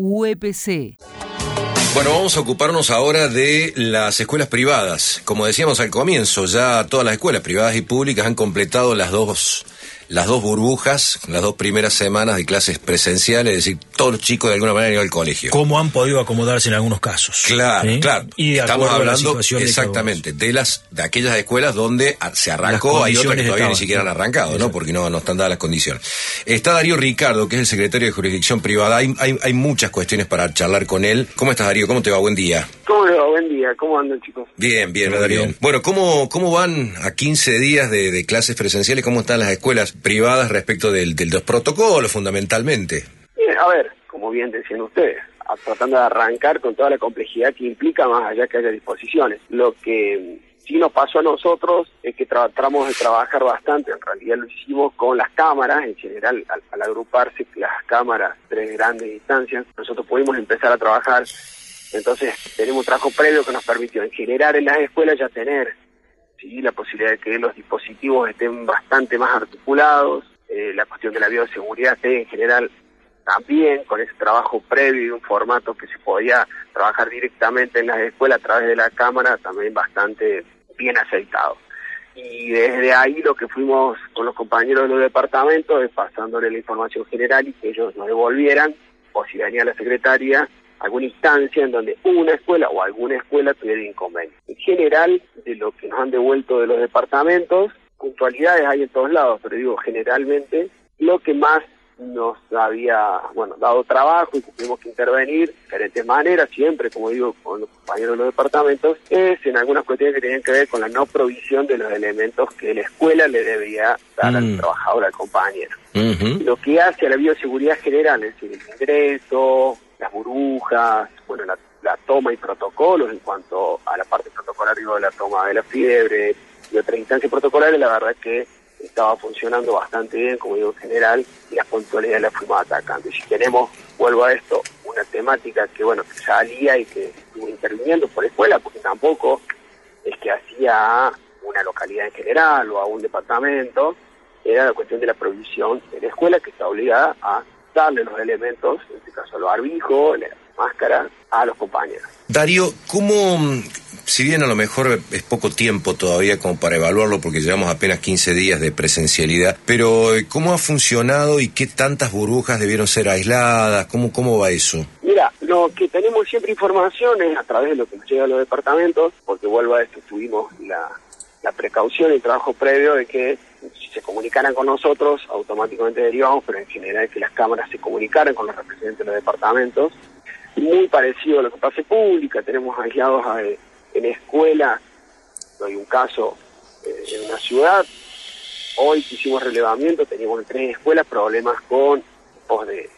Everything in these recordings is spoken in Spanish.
UEPC. Bueno, vamos a ocuparnos ahora de las escuelas privadas. Como decíamos al comienzo, ya todas las escuelas privadas y públicas han completado las dos las dos burbujas, las dos primeras semanas de clases presenciales, es decir, todos los chicos de alguna manera han ido al colegio. ¿Cómo han podido acomodarse en algunos casos? Claro, claro. Y estamos hablando exactamente de, las de aquellas escuelas donde se arrancó, hay otras que todavía ni siquiera han arrancado, ¿no? Porque no, no están dadas las condiciones. Está Darío Ricardo, que es el secretario de jurisdicción privada. Hay, hay, hay muchas cuestiones para charlar con él. ¿Cómo estás, Darío? ¿Cómo te va? Buen día. ¿Cómo le va? Buen día. ¿Cómo andan, chicos? Bien, bien, Darío. Bueno, ¿cómo, ¿cómo van a 15 días de, de clases presenciales? ¿Cómo están las escuelas privadas respecto del, del los protocolos, fundamentalmente. a ver, como bien decían ustedes, tratando de arrancar con toda la complejidad que implica más allá que haya disposiciones. Lo que sí nos pasó a nosotros es que tratamos de trabajar bastante, en realidad lo hicimos con las cámaras, en general al, agruparse las cámaras, tres grandes distancias, nosotros pudimos empezar a trabajar, entonces tenemos un trabajo previo que nos permitió en general en las escuelas ya tener ¿sí? la posibilidad de que los dispositivos estén bastante más articulados, eh, la cuestión de la bioseguridad esté en general también con ese trabajo previo y un formato que se podía trabajar directamente en las escuelas a través de la cámara también bastante bien aceitado. Y desde ahí lo que fuimos con los compañeros de los departamentos es pasándole la información general y que ellos nos devolvieran, o si venía la secretaria, alguna instancia en donde una escuela o alguna escuela tuviera inconveniente. En general, de lo que nos han devuelto de los departamentos, puntualidades hay en todos lados, pero digo, generalmente lo que más nos había, bueno, dado trabajo y tuvimos que intervenir de diferentes maneras, siempre, como digo, con los compañeros de los departamentos, es en algunas cuestiones que tenían que ver con la no provisión de los elementos que la escuela le debía dar al mm. trabajador, al compañero. Lo que hace a la bioseguridad general, es decir, el ingreso, las burbujas, bueno, la, toma y protocolos en cuanto a la parte protocolaria de la toma de la fiebre y otras instancias protocolares, la verdad que estaba funcionando bastante bien, como digo, en general, y las puntualidades las fuimos atacando. Y si tenemos, vuelvo a esto, una temática que, bueno, que salía y que estuvo interviniendo por escuela, porque tampoco es que hacía una localidad en general o a un departamento, era la cuestión de la provisión de la escuela que está obligada a darle los elementos, en este caso los barbijos, la máscara, a los compañeros. Darío, ¿cómo, si bien a lo mejor es poco tiempo todavía como para evaluarlo porque llevamos apenas 15 días de presencialidad, pero eh, ¿cómo ha funcionado y qué tantas burbujas debieron ser aisladas? ¿Cómo, cómo va eso? Mira, lo que tenemos siempre información es a través de lo que nos llega a los departamentos, porque vuelvo a esto, tuvimos la, la precaución y el trabajo previo de que comunicaran con nosotros, automáticamente derivamos, pero en general que las cámaras se comunicaran con los representantes de los departamentos. Muy parecido a lo que pasa en pública, tenemos aislados en escuelas, hay un caso eh, en una ciudad, hoy que hicimos relevamiento, teníamos en tres escuelas problemas con tipos de,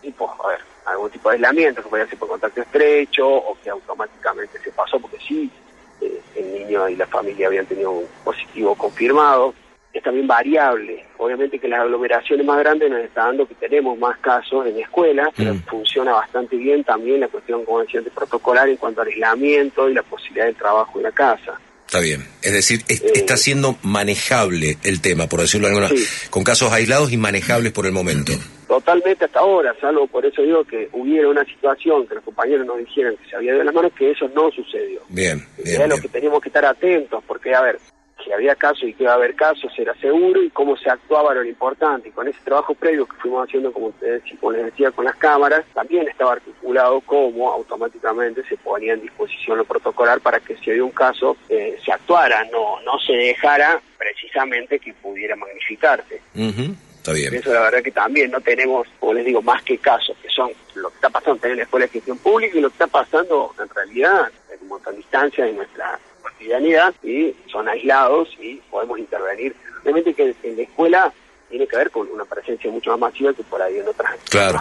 tipos, a ver, algún tipo de aislamiento, que podía ser por contacto estrecho o que automáticamente se pasó, porque sí, eh, el niño y la familia habían tenido un positivo confirmado. Es también variable. Obviamente que las aglomeraciones más grandes nos están dando que tenemos más casos en escuelas, pero mm. funciona bastante bien también la cuestión, como decía, de protocolar en cuanto al aislamiento y la posibilidad de trabajo en la casa. Está bien. Es decir, eh, está siendo manejable el tema, por decirlo de alguna con casos aislados y manejables por el momento. Totalmente hasta ahora, salvo por eso digo que hubiera una situación que los compañeros nos dijeran que se había de las manos, que eso no sucedió. Bien, bien. Es lo que teníamos que estar atentos, porque, a ver, si había casos y que iba a haber casos era seguro y cómo se actuaba lo importante. Y con ese trabajo previo que fuimos haciendo, como, ustedes, como les decía, con las cámaras, también estaba articulado cómo automáticamente se ponía en disposición lo protocolar para que si había un caso eh, se actuara, no, no se dejara precisamente que pudiera magnificarse. Está bien. Eso la verdad que también no tenemos, como les digo, más que casos, que son lo que está pasando en la Escuela de Gestión Pública y lo que está pasando en realidad en montón de distancias en nuestra cotidianidad y son aislados y podemos intervenir. Obviamente que en la escuela tiene que ver con una presencia mucho más masiva que por ahí en, otros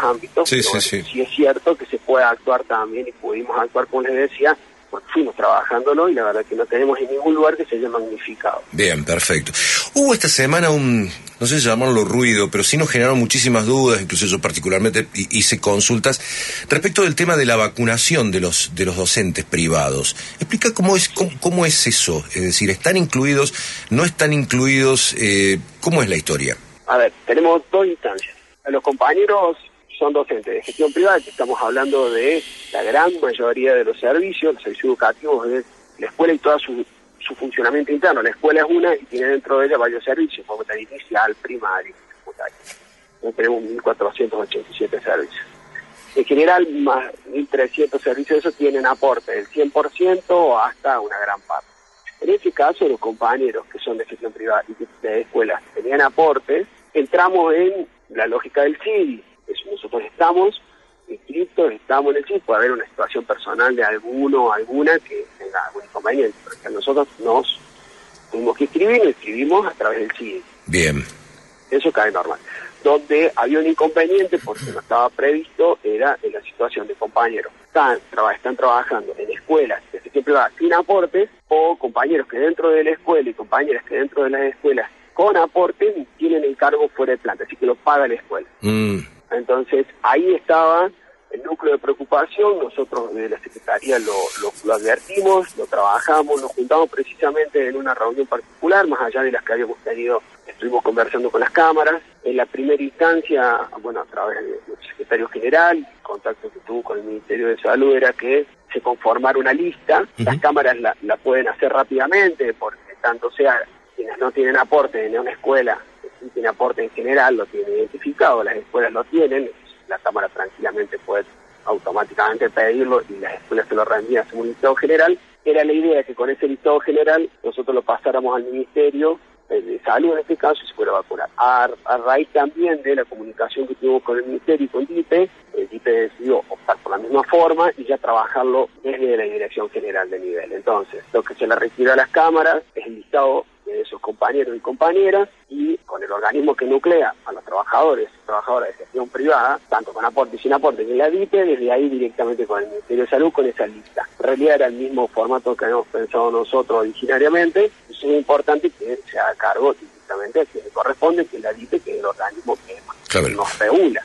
ámbitos. Sí, sí, sí. sí es cierto que se puede actuar también y pudimos actuar, como les decía, porque fuimos trabajándolo y la verdad que no tenemos en ningún lugar que se haya magnificado. Bien, perfecto. Hubo esta semana un, no sé si llamarlo ruido, pero sí nos generaron muchísimas dudas, incluso yo particularmente hice consultas respecto del tema de la vacunación de los, de los docentes privados. Explica cómo es, cómo, es eso, es decir, ¿están incluidos, no están incluidos? Eh, ¿Cómo es la historia? A ver, tenemos dos instancias. Los compañeros son docentes de gestión privada, que estamos hablando de la gran mayoría de los servicios, los servicios educativos de la escuela y todo su, su funcionamiento interno. La escuela es una y tiene dentro de ella varios servicios, como tal inicial, primario, secundario. Tenemos 1.487 servicios. En general, más 1.300 servicios de esos tienen aporte del 100% o hasta una gran parte. En ese caso, los compañeros que son de gestión privada y de escuelas tenían aportes, entramos en la lógica del CIDI. nosotros estamos inscritos, estamos en el CIDI, puede haber una situación personal de alguno o alguna que inconveniente. Porque nosotros nos tuvimos que escribir, nos escribimos a través del CIDI. Bien. Eso cae normal. Donde había un inconveniente, porque no estaba previsto, era en la situación de compañeros. Están, están trabajando en escuelas de gestión privada sin aportes o compañeros que dentro de la escuela y compañeras que dentro de las escuelas con aporte tienen el cargo fuera de planta, así que lo paga la escuela. Mm. Entonces ahí estaba el núcleo de preocupación, nosotros de la Secretaría lo, lo, advertimos, lo trabajamos, nos juntamos precisamente en una reunión particular, más allá de las que habíamos tenido, estuvimos conversando con las cámaras. En la primera instancia, bueno, a través del secretario general, el contacto que tuvo con el Ministerio de Salud era que se conformara una lista, las cámaras la, la pueden hacer rápidamente, porque tanto sea quienes no tienen aporte en una escuela, que tiene aporte en general, lo tienen identificado, las escuelas lo tienen, la Cámara tranquilamente puede automáticamente pedirlo y las escuelas se lo rendían según un listado general. Era la idea que con ese listado general nosotros lo pasáramos al Ministerio de Salud en este caso y se fuera a vacunar. A, raíz también de la comunicación que tuvimos con el Ministerio y con DIPE, el DIPE decidió optar por la misma forma y ya trabajarlo desde la Dirección General de Nivel. Entonces, lo que se le requiere a las cámaras es el listado de esos compañeros y compañeras y con el organismo que nuclea a los trabajadores y trabajadoras de gestión privada, tanto con aporte y sin aporte en la DIPE, desde ahí directamente con el Ministerio de Salud con esa lista. En realidad era el mismo formato que habíamos pensado nosotros originariamente, y es muy importante que se haga cargo directamente a quien le corresponde, que es la DIPE, que es el organismo que nos regula.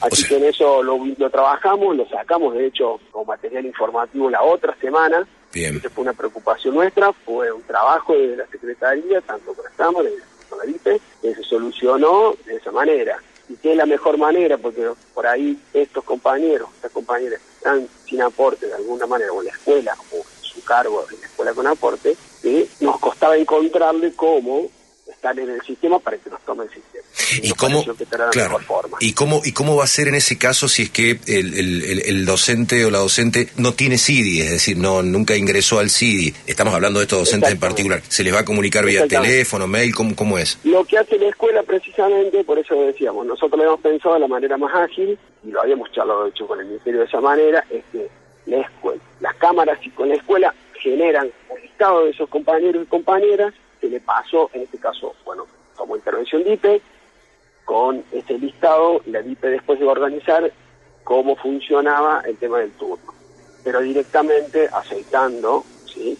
Así que en eso lo, lo, trabajamos, lo sacamos de hecho como material informativo la otra semana Bien. fue una preocupación nuestra, fue un trabajo de la Secretaría, tanto con Estamos, con la que se solucionó de esa manera. Y que es la mejor manera, porque por ahí estos compañeros, estas compañeras están sin aporte de alguna manera, o la escuela, o su cargo en la escuela con aporte, que nos costaba encontrarle cómo están en el sistema para que nos tome el sistema. ¿Y cómo, ¿Y, cómo, ¿Y cómo va a ser en ese caso si es que el, docente o la docente no tiene CIDI, es decir, no nunca ingresó al CIDI? Estamos hablando de estos docentes en particular. ¿Se les va a comunicar vía teléfono, mail? ¿cómo, ¿Cómo es? Lo que hace la escuela precisamente, por eso decíamos, nosotros lo hemos pensado de la manera más ágil, y lo habíamos charlado hecho con el Ministerio de esa manera, es que la escuela, las cámaras y con la escuela generan un listado de esos compañeros y compañeras que le pasó, en este caso, bueno, como intervención DIPE, con ese listado, la DIPE después de organizar cómo funcionaba el tema del turno, pero directamente aceitando, ¿sí?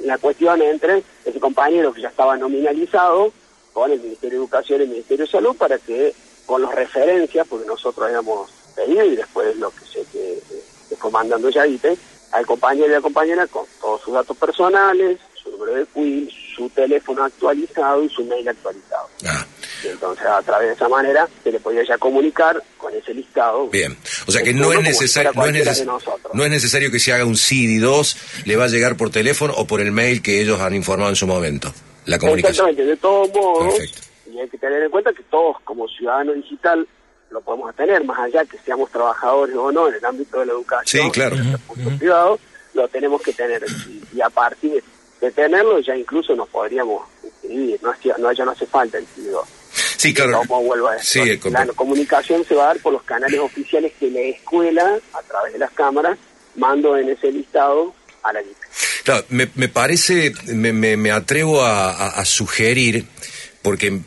La cuestión entre ese compañero que ya estaba nominalizado con el Ministerio de Educación y el Ministerio de Salud para que con las referencias, porque nosotros habíamos pedido y después lo que sé que, que fue mandando ya al compañero y a la compañera con todos sus datos personales, su número de quill, su teléfono actualizado y su mail actualizado. Ah. entonces, a través de esa manera, se le podía ya comunicar con ese listado. Bien, o sea que no es, necesario, no, es no es necesario que se haga un CD2, le va a llegar por teléfono o por el mail que ellos han informado en su momento. La comunicación. Exactamente, de todos modos, y hay que tener en cuenta que todos como ciudadano digital lo podemos tener, más allá que seamos trabajadores o no en el ámbito de la educación, sí, claro. en el privado, lo tenemos que tener. Y, a partir de tenerlo ya incluso nos podríamos inscribir, no, no ya no hace falta el CD2. Sí, claro. A la comunicación se va a dar por los canales oficiales que la escuela, a través de las cámaras, mando en ese listado a la DIC. Claro, me, me parece, me, me, atrevo a, sugerir, porque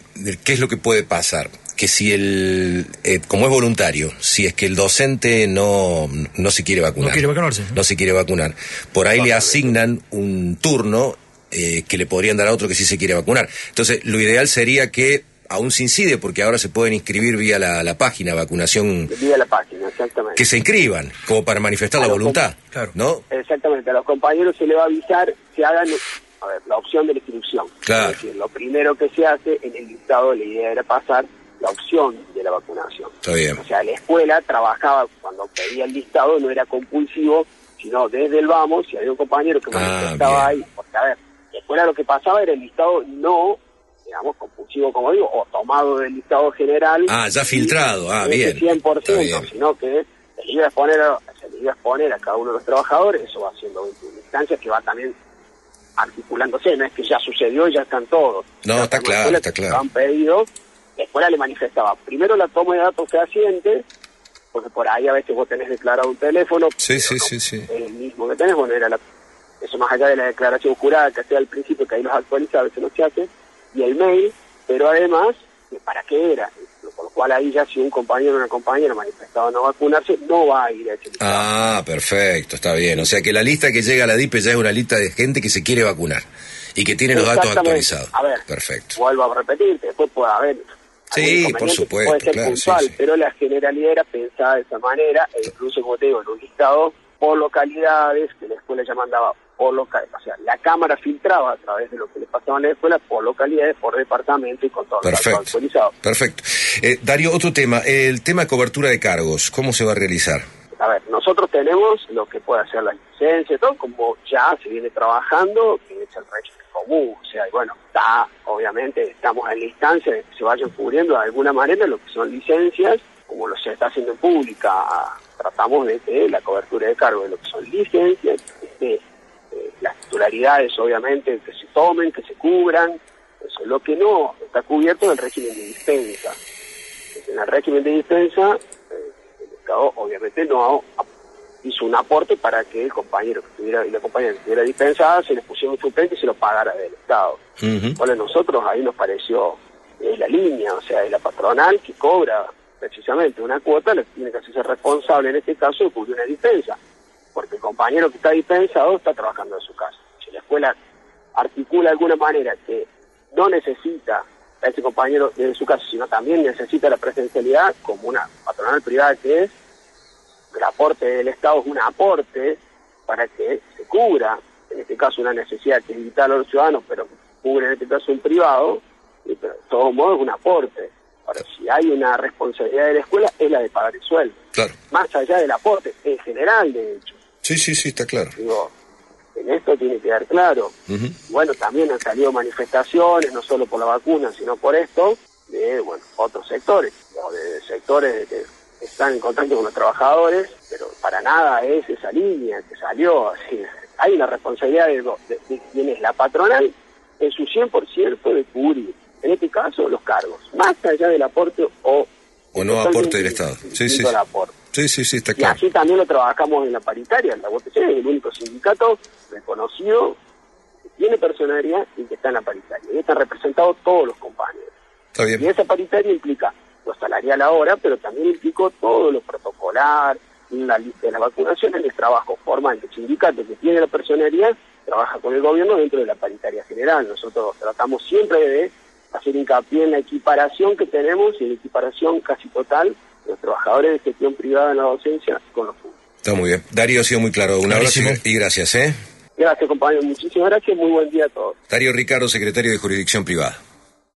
¿qué es lo que puede pasar? Que si el, eh, como es voluntario, si es que el docente no, no se quiere vacunar, no quiere vacunarse, no se quiere vacunar, por ahí le asignan un turno eh, que le podrían dar a otro que sí se quiere vacunar. Entonces, lo ideal sería que aún se incide, porque ahora se pueden inscribir vía la, la página vacunación. Vía la página, exactamente. Que se inscriban, como para manifestar la voluntad, claro. ¿no? Exactamente, a los compañeros se les va a avisar que hagan a ver, la opción de la inscripción. Claro. Es decir, lo primero que se hace en el listado, la idea era pasar la opción de la vacunación. Está bien. O sea, la escuela trabajaba, cuando pedía el listado, no era compulsivo, sino desde el vamos, si había un compañero que Ah, manifestaba ahí, porque a ver, la escuela lo que pasaba era el listado no, digamos, compulsivo, como digo, o tomado del listado general. Ah, ya filtrado. Ah, bien. 100%, Está bien. sino que se le iba a exponer a, se le iba a exponer a cada uno de los trabajadores, eso va siendo una instancia que va también articulándose, no es que ya sucedió y ya están todos. No, está claro, está claro. lo han pedido, la escuela le manifestaba primero la toma de datos fehacientes, porque por ahí a veces vos tenés declarado un teléfono, Sí, sí, no sí, sí. el mismo que tenés, bueno, era la- eso más allá de la declaración jurada que hacía al principio, que ahí los actualiza, a veces no se hace, y el mail, pero además, ¿para qué era? Por lo cual ahí ya si un compañero o una compañera manifestaba no vacunarse, no va a ir a ese. Ah, perfecto, está bien. O sea que la lista que llega a la DIPE ya es una lista de gente que se quiere vacunar y que tiene los datos actualizados. A ver, Perfecto. vuelvo a repetir, que después puede haber. Sí, por supuesto, Puede ser claro, puntual, sí, sí. pero la generalidad era pensada de esa manera, e incluso, como te digo, en un listado por localidades, que la escuela ya mandaba por local, o sea, la cámara filtraba a través de lo que le pasaba en la escuela por localidades, por departamento y con todo Perfecto. actualizados. Perfecto. Eh, Darío, otro tema. El tema de cobertura de cargos. ¿Cómo se va a realizar? A ver, nosotros tenemos lo que puede hacer la licencia, todo como ya se viene trabajando, que es el régimen O sea, y bueno, está, obviamente, estamos en la instancia de que se vayan cubriendo de alguna manera lo que son licencias, como lo se está haciendo en pública. Tratamos de que la cobertura de cargo de lo que son licencias, las titularidades, obviamente, que se tomen, que se cubran. Eso, lo que no está cubierto es el régimen de dispensa. En el régimen de dispensa, eh, el Estado obviamente no hizo un aporte para que el compañero que estuviera y la compañera que estuviera dispensada se les pusiera un suplente y se lo pagara del Estado. Ujú. Bueno, nosotros ahí nos pareció eh, la línea, o sea, de la patronal que cobra precisamente una cuota, le tiene que hacerse responsable en este caso de cubrir una dispensa, porque el compañero que está dispensado está trabajando en su casa. Si la escuela articula de alguna manera que no necesita a ese compañero en su casa, sino también necesita la presencialidad como una patronal privada que es, el aporte del Estado es un aporte para que se cubra, en este caso una necesidad que es vital a los ciudadanos, pero cubre en este caso un privado, y pero de todos modos es un aporte. Ahora, si hay una responsabilidad de la escuela, es la de pagar el sueldo, Claro. más allá del aporte, en general, de hecho. Sí, sí, sí, está claro. Digo, en esto tiene que quedar claro. Bueno, también han salido manifestaciones, no solo por la vacuna, sino por esto, de bueno, otros sectores, o de sectores que están en contacto con los trabajadores, pero para nada es esa línea que salió. Así, hay una responsabilidad de, de, de quien es la patronal en su 100% de cubrir, en este caso, los cargos, más allá del aporte o... O no aporte del Estado. Sí, sí. aporte. Sí, sí, sí, está Y así también lo trabajamos en la paritaria. La UTC es el único sindicato reconocido que tiene personalidad y que está en la paritaria. Y están representados todos los compañeros. Está Y bien. esa paritaria implica lo salarial ahora, pero también implicó todo lo protocolar, la lista de la vacunación en el trabajo formal. El sindicato que tiene la personalidad trabaja con el gobierno dentro de la paritaria general. Nosotros tratamos siempre de hacer hincapié en la equiparación que tenemos y la equiparación casi total de los trabajadores de gestión privada en la docencia con los públicos. Está muy bien. Darío ha sido muy claro. Un abrazo y- gracias, ¿eh? Gracias, compañeros. Muchísimas gracias. Muy buen día a todos. Darío Ricardo, secretario de Jurisdicción Privada.